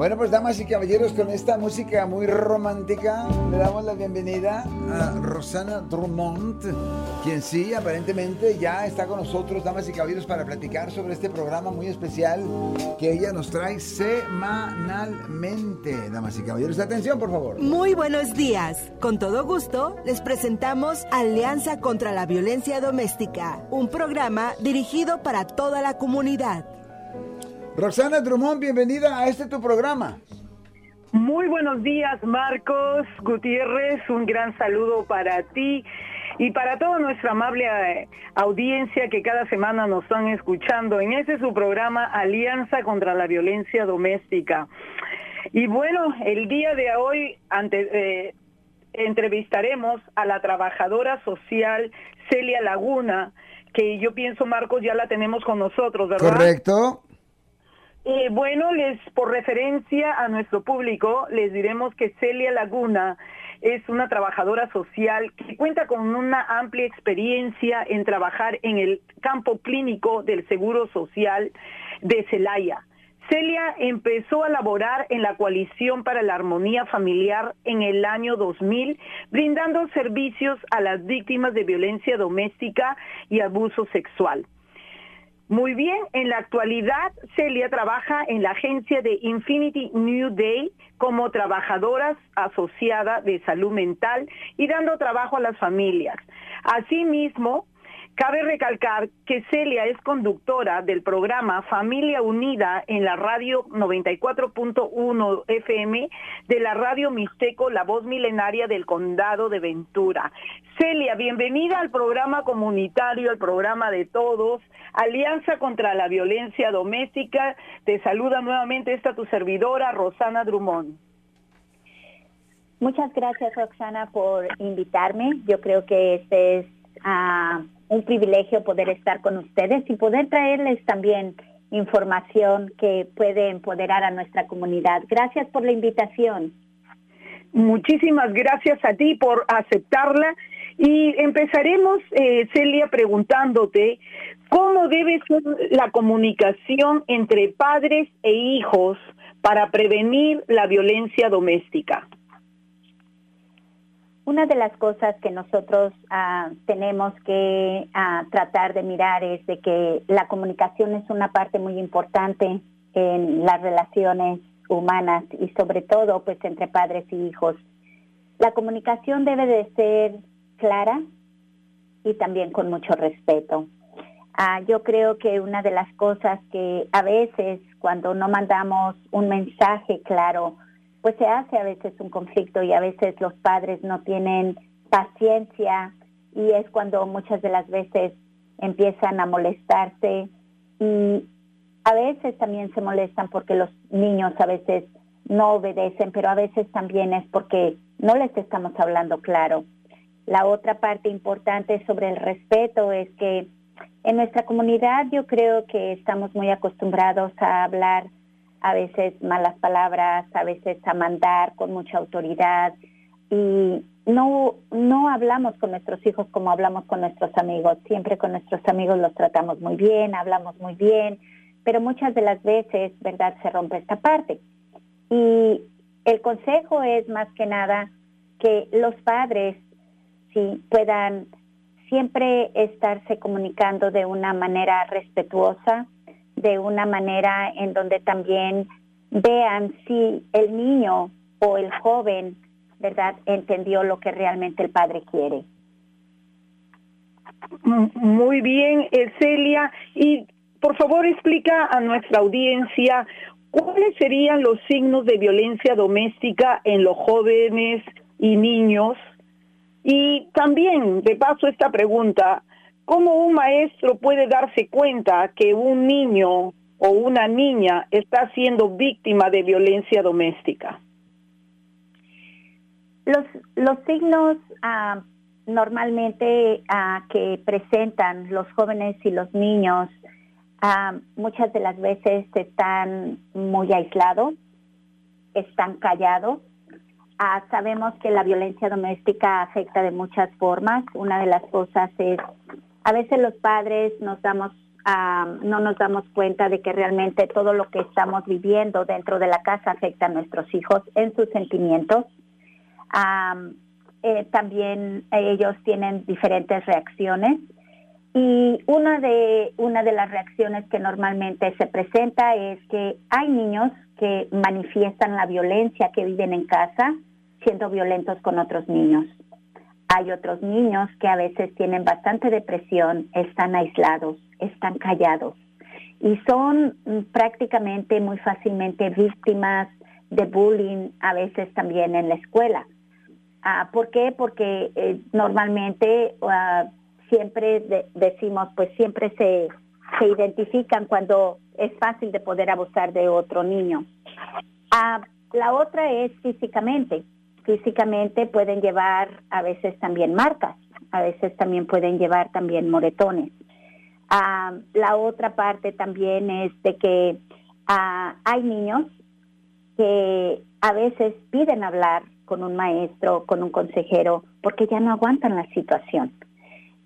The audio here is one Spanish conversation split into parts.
Bueno, pues damas y caballeros, con esta música muy romántica, le damos la bienvenida a Rosana Drummond, quien sí, aparentemente ya está con nosotros, damas y caballeros, para platicar sobre este programa muy especial que ella nos trae semanalmente. Damas y caballeros, atención, por favor. Muy buenos días. Con todo gusto, les presentamos Alianza contra la Violencia Doméstica, un programa dirigido para toda la comunidad. Roxana Drummond, bienvenida a este tu programa. Muy buenos días, Marcos Gutiérrez. Un gran saludo para ti y para toda nuestra amable eh, audiencia que cada semana nos están escuchando en ese su programa Alianza contra la Violencia Doméstica. Y bueno, el día de hoy eh, entrevistaremos a la trabajadora social Celia Laguna, que yo pienso, Marcos, ya la tenemos con nosotros, ¿verdad? Correcto. Eh, bueno, les por referencia a nuestro público, les diremos que Celia Laguna es una trabajadora social que cuenta con una amplia experiencia en trabajar en el campo clínico del Seguro Social de Celaya. Celia empezó a laborar en la Coalición para la Armonía Familiar en el año 2000, brindando servicios a las víctimas de violencia doméstica y abuso sexual. Muy bien, en la actualidad Celia trabaja en la agencia de Infinity New Day como trabajadora asociada de salud mental y dando trabajo a las familias. Asimismo, Cabe recalcar que Celia es conductora del programa Familia Unida en la radio 94.1 FM de la radio Mixteco, la voz milenaria del condado de Ventura. Celia, bienvenida al programa comunitario, al programa de todos, Alianza contra la Violencia Doméstica. Te saluda nuevamente esta tu servidora, Rosana Drummond. Muchas gracias, Roxana, por invitarme. Yo creo que este es... Ah, un privilegio poder estar con ustedes y poder traerles también información que puede empoderar a nuestra comunidad. Gracias por la invitación. Muchísimas gracias a ti por aceptarla y empezaremos, eh, Celia, preguntándote cómo debe ser la comunicación entre padres e hijos para prevenir la violencia doméstica. Una de las cosas que nosotros ah, tenemos que ah, tratar de mirar es de que la comunicación es una parte muy importante en las relaciones humanas y sobre todo pues entre padres y hijos. La comunicación debe de ser clara y también con mucho respeto. Ah, yo creo que una de las cosas que a veces cuando no mandamos un mensaje claro, pues se hace a veces un conflicto y a veces los padres no tienen paciencia y es cuando muchas de las veces empiezan a molestarse y a veces también se molestan porque los niños a veces no obedecen, pero a veces también es porque no les estamos hablando claro. La otra parte importante sobre el respeto es que en nuestra comunidad yo creo que estamos muy acostumbrados a hablar a veces malas palabras, a veces a mandar con mucha autoridad y no, no hablamos con nuestros hijos como hablamos con nuestros amigos. Siempre con nuestros amigos los tratamos muy bien, hablamos muy bien, pero muchas de las veces, ¿verdad?, se rompe esta parte. Y el consejo es más que nada que los padres sí puedan siempre estarse comunicando de una manera respetuosa, de una manera en donde también vean si el niño o el joven, ¿verdad?, entendió lo que realmente el padre quiere. Muy bien, Celia. Y por favor explica a nuestra audiencia cuáles serían los signos de violencia doméstica en los jóvenes y niños. Y también, de paso, esta pregunta, ¿Cómo un maestro puede darse cuenta que un niño o una niña está siendo víctima de violencia doméstica? Los, los signos ah, normalmente ah, que presentan los jóvenes y los niños ah, muchas de las veces están muy aislados, están callados. sabemos que la violencia doméstica afecta de muchas formas. Una de las cosas es a veces los padres no nos damos cuenta de que realmente todo lo que estamos viviendo dentro de la casa afecta a nuestros hijos en sus sentimientos. Eh, también ellos tienen diferentes reacciones y una de, una de las reacciones que normalmente se presenta es que hay niños que manifiestan la violencia que viven en casa siendo violentos con otros niños. Hay otros niños que a veces tienen bastante depresión, están aislados, están callados y son prácticamente muy fácilmente víctimas de bullying, a veces también en la escuela. Ah, ¿Por qué? Porque eh, normalmente ah, siempre decimos, pues siempre se, se identifican cuando es fácil de poder abusar de otro niño. Ah, la otra es físicamente. Físicamente pueden llevar a veces también marcas, a veces también pueden llevar también moretones. Ah, la otra parte también es de que ah, hay niños que a veces piden hablar con un maestro, con un consejero, porque ya no aguantan la situación.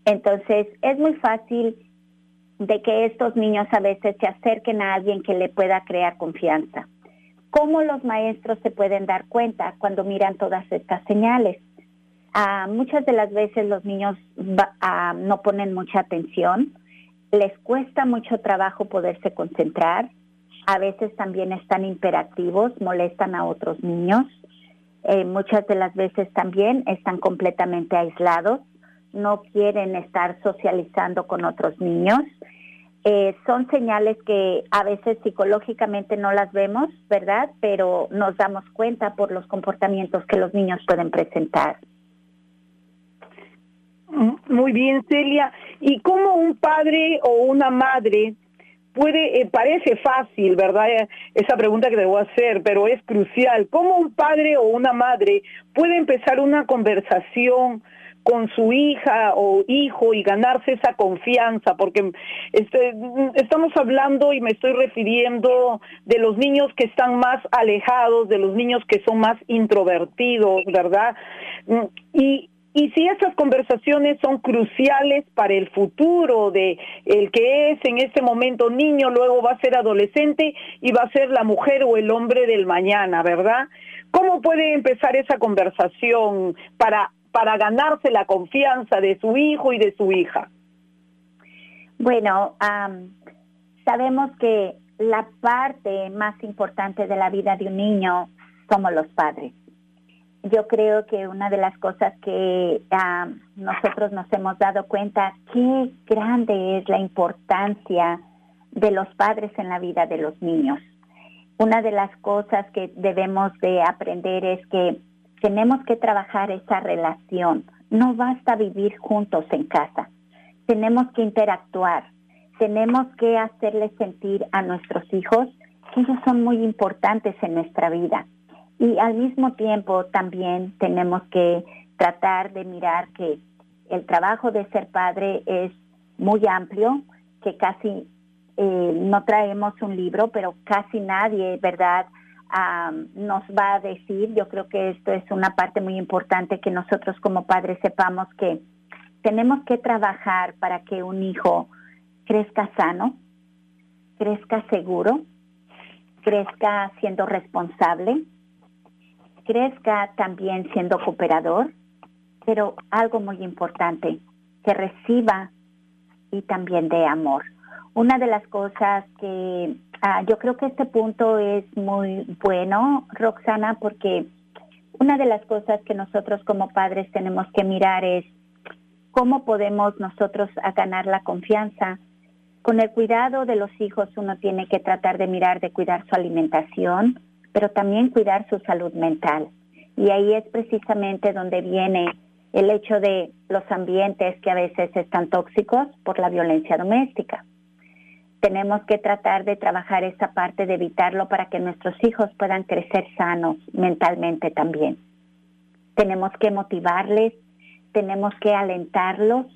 Entonces, es muy fácil de que estos niños a veces se acerquen a alguien que le pueda crear confianza. ¿Cómo los maestros se pueden dar cuenta cuando miran todas estas señales? Ah, muchas de las veces los niños ah, no ponen mucha atención, les cuesta mucho trabajo poderse concentrar, a veces también están imperativos, molestan a otros niños, eh, muchas de las veces también están completamente aislados no quieren estar socializando con otros niños. Eh, son señales que a veces psicológicamente no las vemos, ¿verdad? Pero nos damos cuenta por los comportamientos que los niños pueden presentar. Mm, muy bien, Celia. ¿Y cómo un padre o una madre puede, eh, parece fácil, ¿verdad? Esa pregunta que debo hacer, pero es crucial. ¿Cómo un padre o una madre puede empezar una conversación con su hija o hijo y ganarse esa confianza, porque este, estamos hablando y me estoy refiriendo de los niños que están más alejados, de los niños que son más introvertidos, ¿verdad? Y, y si esas conversaciones son cruciales para el futuro de el que es en este momento niño, luego va a ser adolescente y va a ser la mujer o el hombre del mañana, ¿verdad? ¿Cómo puede empezar esa conversación para para ganarse la confianza de su hijo y de su hija? Bueno, sabemos que la parte más importante de la vida de un niño somos los padres. Yo creo que una de las cosas que nosotros nos hemos dado cuenta, qué grande es la importancia de los padres en la vida de los niños. Una de las cosas que debemos de aprender es que tenemos que trabajar esa relación. No basta vivir juntos en casa. Tenemos que interactuar. Tenemos que hacerles sentir a nuestros hijos que ellos son muy importantes en nuestra vida. Y al mismo tiempo también tenemos que tratar de mirar que el trabajo de ser padre es muy amplio, que casi eh, no traemos un libro, pero casi nadie, ¿verdad? Nos va a decir, yo creo que esto es una parte muy importante que nosotros como padres sepamos que tenemos que trabajar para que un hijo crezca sano, crezca seguro, crezca siendo responsable, crezca también siendo cooperador, pero algo muy importante, que reciba y también dé amor. Una de las cosas que Ah, yo creo que este punto es muy bueno, Roxana, porque una de las cosas que nosotros como padres tenemos que mirar es cómo podemos nosotros ganar la confianza. Con el cuidado de los hijos uno tiene que tratar de mirar de cuidar su alimentación, pero también cuidar su salud mental. Y ahí es precisamente donde viene el hecho de los ambientes que a veces están tóxicos por la violencia doméstica tenemos que tratar de trabajar esa parte de evitarlo para que nuestros hijos puedan crecer sanos mentalmente también. Tenemos que motivarles, tenemos que alentarlos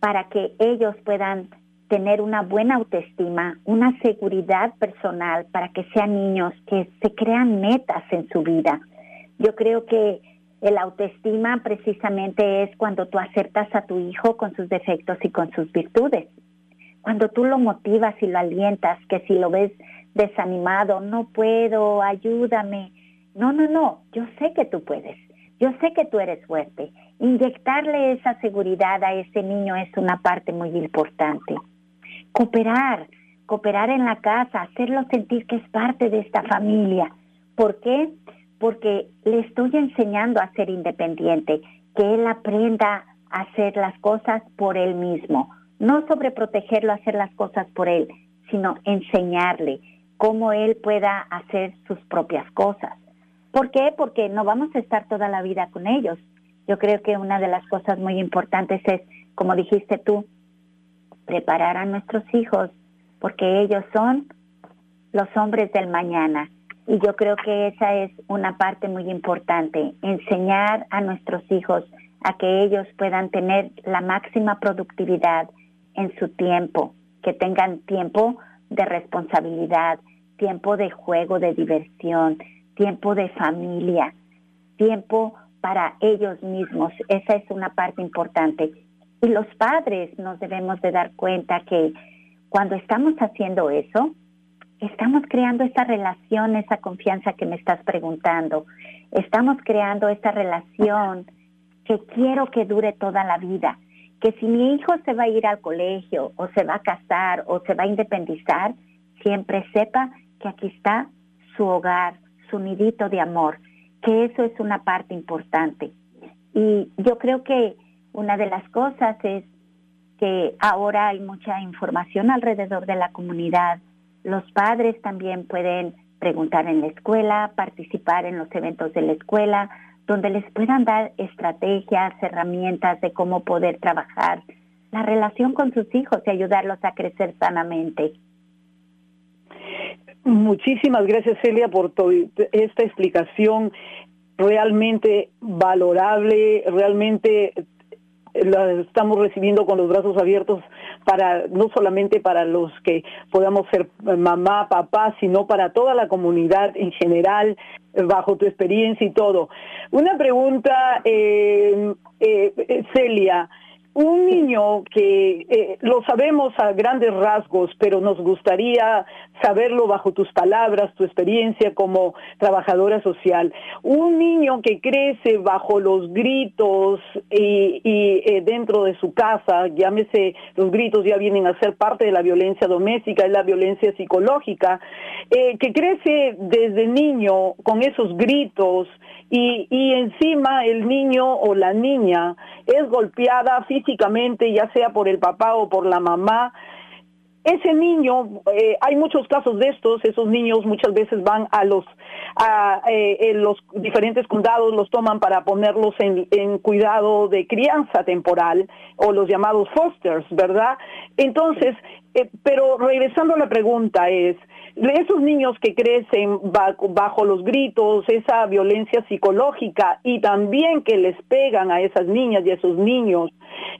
para que ellos puedan tener una buena autoestima, una seguridad personal, para que sean niños que se crean metas en su vida. Yo creo que el autoestima precisamente es cuando tú aceptas a tu hijo con sus defectos y con sus virtudes cuando tú lo motivas y lo alientas, que si lo ves desanimado, no puedo, ayúdame. No, no, no, yo sé que tú puedes, yo sé que tú eres fuerte. Inyectarle esa seguridad a ese niño es una parte muy importante. Cooperar, cooperar en la casa, hacerlo sentir que es parte de esta familia. ¿Por qué? Porque le estoy enseñando a ser independiente, que él aprenda a hacer las cosas por él mismo, no sobreprotegerlo hacer las cosas por él, sino enseñarle cómo él pueda hacer sus propias cosas. ¿Por qué? Porque no vamos a estar toda la vida con ellos. Yo creo que una de las cosas muy importantes es, como dijiste tú, preparar a nuestros hijos, porque ellos son los hombres del mañana. Y yo creo que esa es una parte muy importante, enseñar a nuestros hijos a que ellos puedan tener la máxima productividad en su tiempo, que tengan tiempo de responsabilidad, tiempo de juego, de diversión, tiempo de familia, tiempo para ellos mismos. Esa es una parte importante. Y los padres nos debemos de dar cuenta que cuando estamos haciendo eso, estamos creando esa relación, esa confianza que me estás preguntando. Estamos creando esa relación que quiero que dure toda la vida. Que si mi hijo se va a ir al colegio o se va a casar o se va a independizar, siempre sepa que aquí está su hogar, su nidito de amor, que eso es una parte importante. Y yo creo que una de las cosas es que ahora hay mucha información alrededor de la comunidad. Los padres también pueden preguntar en la escuela, participar en los eventos de la escuela, donde les puedan dar estrategias, herramientas de cómo poder trabajar la relación con sus hijos y ayudarlos a crecer sanamente. Muchísimas gracias, Celia, por esta explicación realmente valorable, realmente la estamos recibiendo con los brazos abiertos para no solamente para los que podamos ser mamá, papá, sino para toda la comunidad en general, bajo tu experiencia y todo. Una pregunta, eh, eh, Celia un niño que eh, lo sabemos a grandes rasgos, pero nos gustaría saberlo bajo tus palabras, tu experiencia como trabajadora social. Un niño que crece bajo los gritos y, eh, dentro de su casa, llámese, los gritos ya vienen a ser parte de la violencia doméstica, es la violencia psicológica, eh, que crece desde niño con esos gritos y, y encima el niño o la niña es golpeada físicamente, ya sea por el papá o por la mamá, ese niño, eh, hay muchos casos de estos, esos niños muchas veces van a los, a, eh, los diferentes condados, los toman para ponerlos en, en, cuidado de crianza temporal o los llamados fosters, ¿verdad? Entonces, eh, pero regresando a la pregunta es, esos niños que crecen bajo los gritos, esa violencia psicológica y también que les pegan a esas niñas y a esos niños,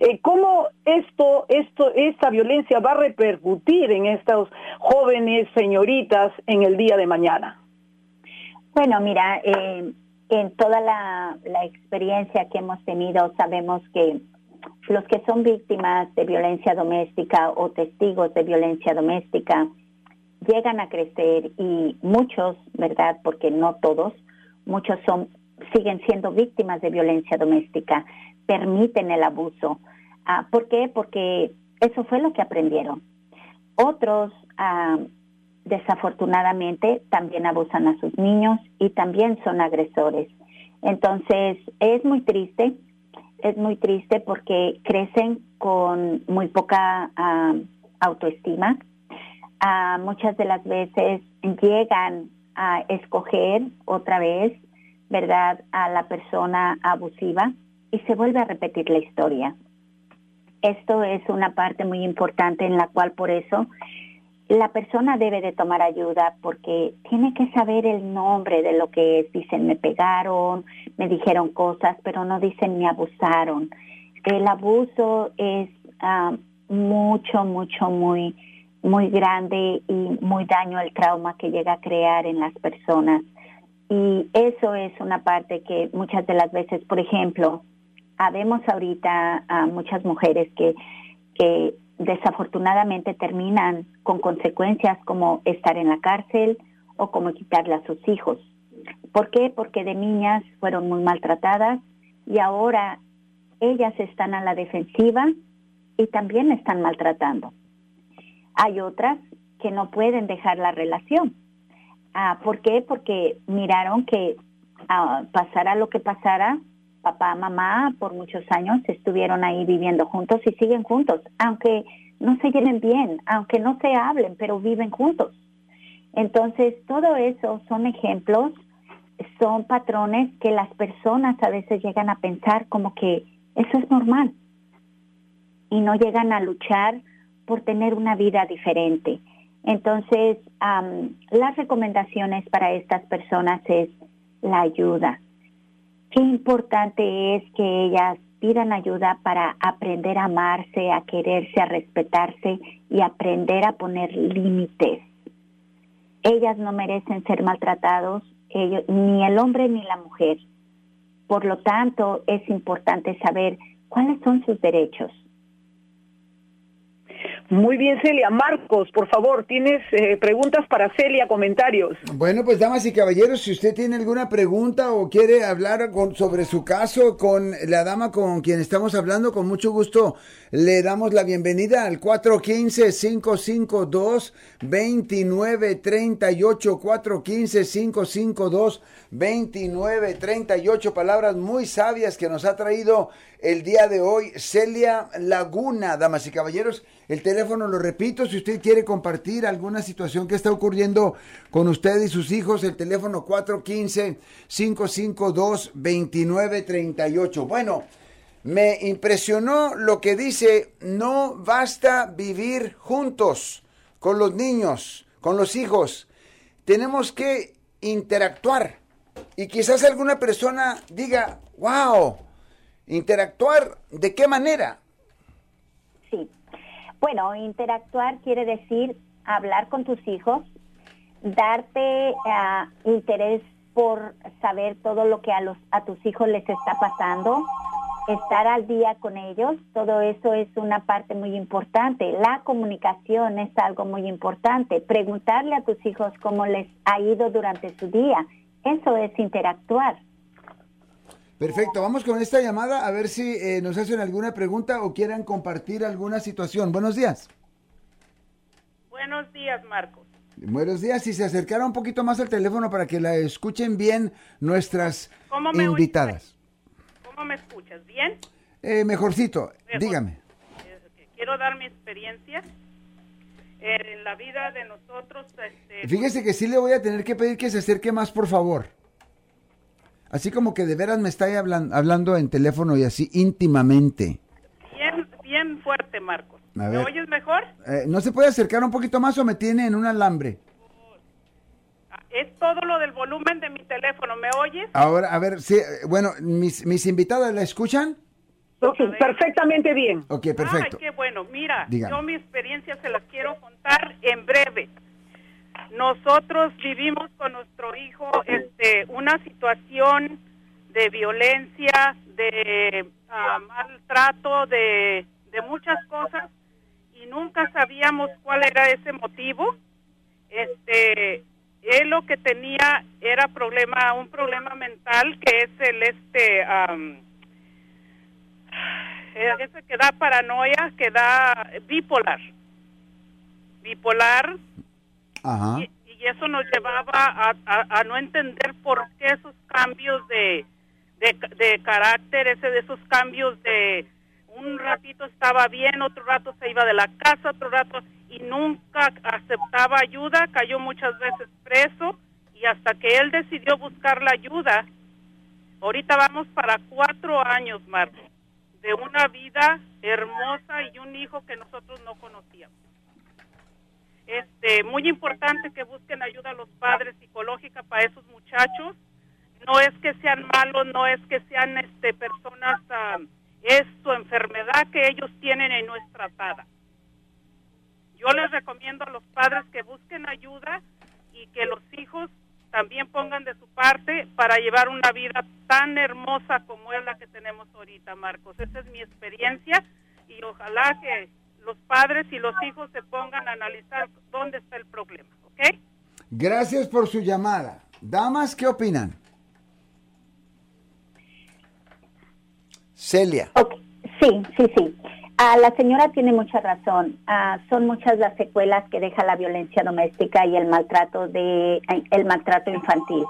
eh, ¿cómo esto, esto, esta violencia va a repercutir en estas jóvenes señoritas en el día de mañana? Bueno, mira, eh, en toda la, la experiencia que hemos tenido sabemos que los que son víctimas de violencia doméstica o testigos de violencia doméstica, llegan a crecer y muchos, ¿verdad? Porque no todos, muchos son siguen siendo víctimas de violencia doméstica, permiten el abuso. Ah, ¿Por qué? Porque eso fue lo que aprendieron. Otros, ah, desafortunadamente, también abusan a sus niños y también son agresores. Entonces, es muy triste, es muy triste porque crecen con muy poca ah, autoestima, muchas de las veces llegan a escoger otra vez, ¿verdad?, a la persona abusiva y se vuelve a repetir la historia. Esto es una parte muy importante en la cual por eso la persona debe de tomar ayuda porque tiene que saber el nombre de lo que es. Dicen, me pegaron, me dijeron cosas, pero no dicen me abusaron. El abuso es ah, mucho, mucho, muy muy grande y muy daño al trauma que llega a crear en las personas. Y eso es una parte que muchas de las veces, por ejemplo, habemos ahorita a muchas mujeres que, que desafortunadamente terminan con consecuencias como estar en la cárcel o como quitarle a sus hijos. ¿Por qué? Porque de niñas fueron muy maltratadas y ahora ellas están a la defensiva y también están maltratando. Hay otras que no pueden dejar la relación. Ah, ¿Por qué? Porque miraron que ah, pasara lo que pasara, papá, mamá por muchos años estuvieron ahí viviendo juntos y siguen juntos, aunque no se lleven bien, aunque no se hablen, pero viven juntos. Entonces, todo eso son ejemplos, son patrones que las personas a veces llegan a pensar como que eso es normal y no llegan a luchar por tener una vida diferente. Entonces, las recomendaciones para estas personas es la ayuda. Qué importante es que ellas pidan ayuda para aprender a amarse, a quererse, a respetarse y aprender a poner límites. Ellas no merecen ser maltratados, ellos, ni el hombre ni la mujer. Por lo tanto, es importante saber cuáles son sus derechos muy bien, Celia. Marcos, por favor, ¿tienes eh, preguntas para Celia, comentarios? Bueno, pues damas y caballeros, si usted tiene alguna pregunta o quiere hablar sobre su caso con la dama con quien estamos hablando, con mucho gusto le damos la bienvenida al 415-552-2938, 415-552-2938, palabras muy sabias que nos ha traído el día de hoy Celia Laguna, damas y caballeros. El teléfono lo repito, si usted quiere compartir alguna situación que está ocurriendo con usted y sus hijos, el teléfono 415-552-2938. Bueno, me impresionó lo que dice, no basta vivir juntos con los niños, con los hijos. Tenemos que interactuar. Y quizás alguna persona diga, wow, interactuar, ¿de qué manera? Sí. Bueno, interactuar quiere decir hablar con tus hijos, darte uh, interés por saber todo lo que a, los, a tus hijos les está pasando, estar al día con ellos, todo eso es una parte muy importante. La comunicación es algo muy importante. Preguntarle a tus hijos cómo les ha ido durante su día, eso es interactuar. Perfecto, vamos con esta llamada a ver si eh, nos hacen alguna pregunta o quieran compartir alguna situación. Buenos días. Buenos días, Marcos. Buenos días, si se acercara un poquito más al teléfono para que la escuchen bien nuestras invitadas me escuchas? ¿Bien? Eh, mejorcito, dígame. Quiero dar mi experiencia en la vida de nosotros. Este, Fíjese que sí le voy a tener que pedir que se acerque más, por favor. Así como que de veras me está hablando, hablando en teléfono y así íntimamente. Bien, bien fuerte, Marcos. ¿Me oyes mejor? Eh, ¿No se puede acercar un poquito más o me tiene en un alambre? Es todo lo del volumen de mi teléfono, ¿me oyes? Ahora, a ver, sí, bueno, mis, mis invitadas la escuchan. perfectamente bien. Ok, perfecto. Ay, qué bueno. Mira, yo mi experiencia se las quiero contar en breve. Nosotros vivimos con nuestro hijo este, una situación de violencia, de ah, maltrato, de, de muchas cosas y nunca sabíamos cuál era ese motivo. Este, él lo que tenía era problema, un problema mental que es el este, ese que da paranoia, que da bipolar, bipolar, Y, eso nos llevaba a, no entender por qué esos cambios de, de, carácter, ese de esos cambios de un ratito estaba bien, otro rato se iba de la casa, otro rato y nunca aceptaba ayuda, cayó muchas veces preso y hasta que él decidió buscar la ayuda, ahorita vamos para cuatro años, Marco, de una vida hermosa y un hijo que nosotros no conocíamos. Este, muy importante que busquen ayuda a los padres psicológica para esos muchachos. No es que sean malos, no es que sean este personas, ah, es su enfermedad que ellos tienen en nuestra tratada yo les recomiendo a los padres que busquen ayuda y que los hijos también pongan de su parte para llevar una vida tan hermosa como es la que tenemos ahorita, Marcos. Esa es mi experiencia y ojalá que padres y los hijos se pongan a analizar dónde está el problema, ¿ok? Gracias por su llamada. Damas, ¿qué opinan? Celia. Sí, sí, sí. Ah, la señora tiene mucha razón. Ah, son muchas las secuelas que deja la violencia doméstica y el maltrato de el maltrato infantil.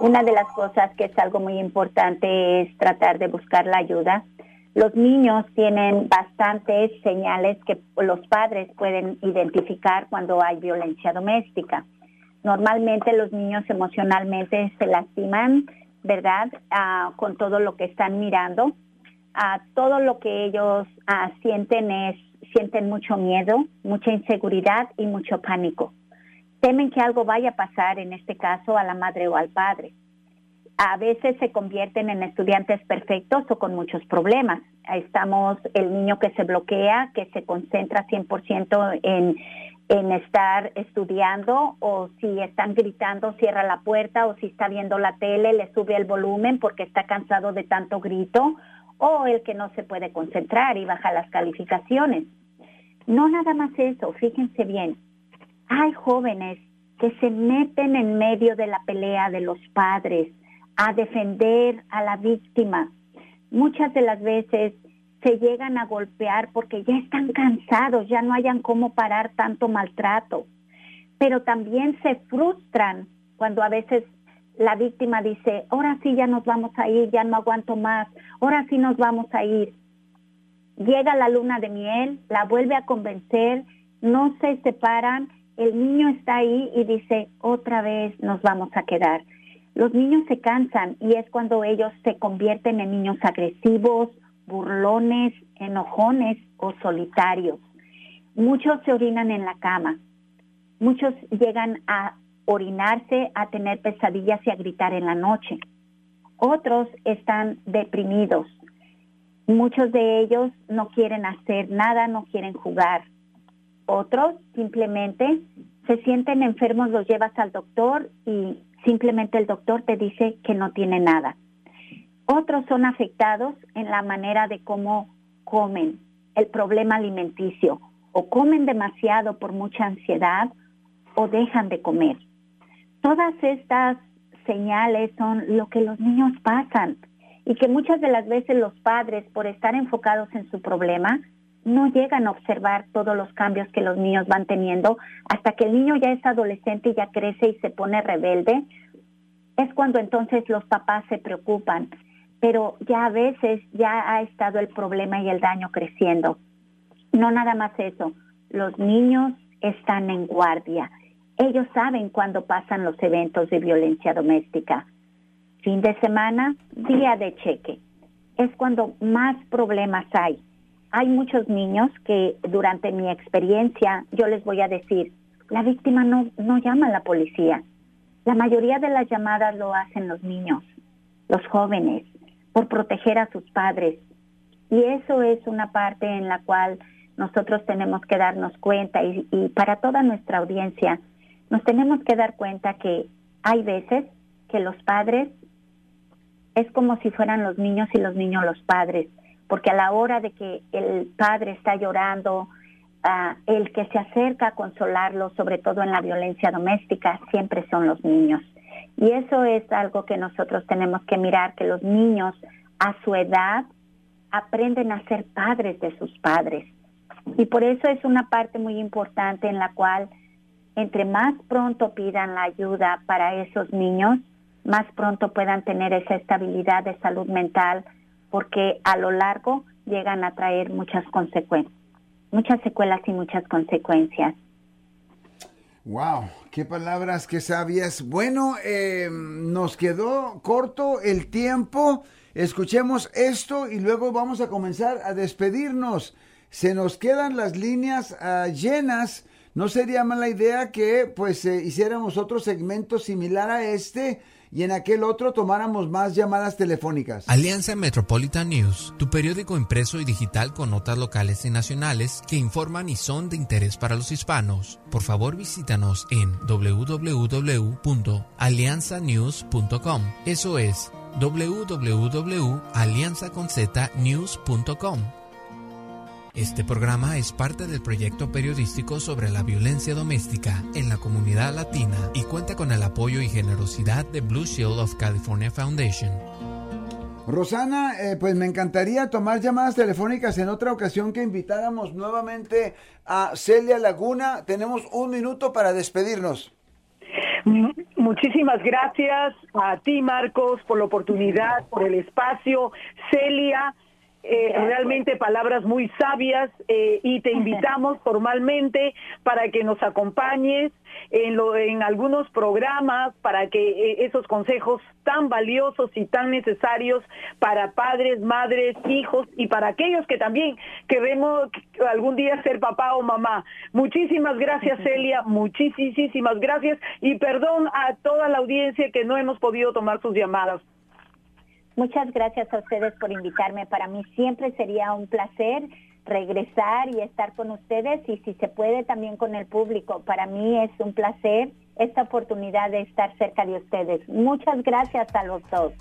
Una de las cosas que es algo muy importante es tratar de buscar la ayuda. Los niños tienen bastantes señales que los padres pueden identificar cuando hay violencia doméstica. Normalmente los niños emocionalmente se lastiman, ¿verdad? Ah, con todo lo que están mirando todo lo que ellos ah, sienten es, sienten mucho miedo, mucha inseguridad y mucho pánico. Temen que algo vaya a pasar, en este caso, a la madre o al padre. A veces se convierten en estudiantes perfectos o con muchos problemas. Estamos el niño que se bloquea, que se concentra 100% en, en estar estudiando o si están gritando, cierra la puerta o si está viendo la tele, le sube el volumen porque está cansado de tanto grito o el que no se puede concentrar y baja las calificaciones. No nada más eso, fíjense bien, hay jóvenes que se meten en medio de la pelea de los padres a defender a la víctima. Muchas de las veces se llegan a golpear porque ya están cansados, ya no hayan cómo parar tanto maltrato. Pero también se frustran cuando a veces la víctima dice, ahora sí ya nos vamos a ir, ya no aguanto más, ahora sí nos vamos a ir. Llega la luna de miel, la vuelve a convencer, no se separan, el niño está ahí y dice, otra vez nos vamos a quedar. Los niños se cansan y es cuando ellos se convierten en niños agresivos, burlones, enojones o solitarios. Muchos se orinan en la cama, muchos llegan a orinarse, a tener pesadillas y a gritar en la noche. Otros están deprimidos. Muchos de ellos no quieren hacer nada, no quieren jugar. Otros simplemente se sienten enfermos, los llevas al doctor y simplemente el doctor te dice que no tiene nada. Otros son afectados en la manera de cómo comen, el problema alimenticio, o comen demasiado por mucha ansiedad o dejan de comer. Todas estas señales son lo que los niños pasan y que muchas de las veces los padres, por estar enfocados en su problema, no llegan a observar todos los cambios que los niños van teniendo hasta que el niño ya es adolescente y ya crece y se pone rebelde. Es cuando entonces los papás se preocupan, pero ya a veces ya ha estado el problema y el daño creciendo. No nada más eso, los niños están en guardia ellos saben cuándo pasan los eventos de violencia doméstica. Fin de semana, día de cheque. Es cuando más problemas hay. Hay muchos niños que durante mi experiencia yo les voy a decir, la víctima no, no llama a la policía. La mayoría de las llamadas lo hacen los niños, los jóvenes, por proteger a sus padres. Y eso es una parte en la cual nosotros tenemos que darnos cuenta y, y para toda nuestra audiencia, nos tenemos que dar cuenta que hay veces que los padres es como si fueran los niños y los niños los padres, porque a la hora de que el padre está llorando, ah, el que se acerca a consolarlo, sobre todo en la violencia doméstica, siempre son los niños. Y eso es algo que nosotros tenemos que mirar, que los niños a su edad aprenden a ser padres de sus padres. Y por eso es una parte muy importante en la cual entre más pronto pidan la ayuda para esos niños, más pronto puedan tener esa estabilidad de salud mental, porque a lo largo llegan a traer muchas consecuencias, muchas secuelas y muchas consecuencias. Wow, qué palabras, qué sabias. Bueno, eh, nos quedó corto el tiempo. Escuchemos esto y luego vamos a comenzar a despedirnos. Se nos quedan las líneas ah, llenas ¿No sería mala idea que pues eh, hiciéramos otro segmento similar a este y en aquel otro tomáramos más llamadas telefónicas? Alianza Metropolitan News, tu periódico impreso y digital con notas locales y nacionales que informan y son de interés para los hispanos. Por favor, visítanos en www.alianzanews.com. Eso es www.alianzaconznews.com Este programa es parte del proyecto periodístico sobre la violencia doméstica en la comunidad latina y cuenta con el apoyo y generosidad de Blue Shield of California Foundation. Rosana, eh, pues me encantaría tomar llamadas telefónicas en otra ocasión que invitáramos nuevamente a Celia Laguna. Tenemos un minuto para despedirnos. Muchísimas gracias a ti, Marcos, por la oportunidad, por el espacio. Celia, eh, realmente palabras muy sabias eh, y te invitamos formalmente para que nos acompañes en, lo, en algunos programas para que eh, esos consejos tan valiosos y tan necesarios para padres, madres, hijos y para aquellos que también queremos algún día ser papá o mamá. Muchísimas gracias Celia, muchísimas gracias y perdón a toda la audiencia que no hemos podido tomar sus llamadas. Muchas gracias a ustedes por invitarme. Para mí siempre sería un placer regresar y estar con ustedes y si se puede también con el público. Para mí es un placer esta oportunidad de estar cerca de ustedes. Muchas gracias a los dos.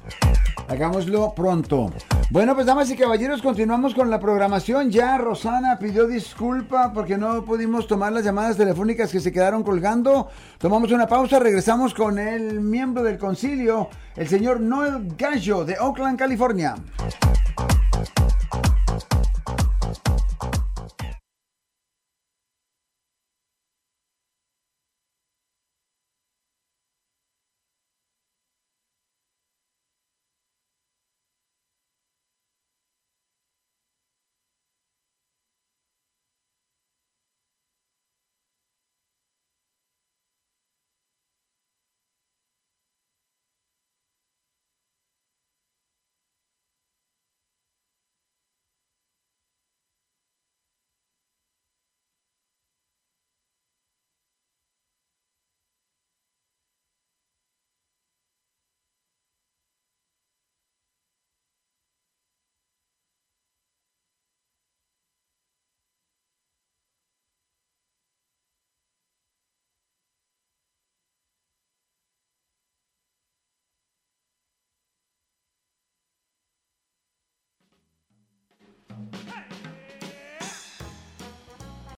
Hagámoslo pronto. Bueno, pues damas y caballeros, continuamos con la programación. Ya Rosana pidió disculpa porque no pudimos tomar las llamadas telefónicas que se quedaron colgando. Tomamos una pausa, regresamos con el miembro del concilio, el señor Noel Gallo de Oakland, California.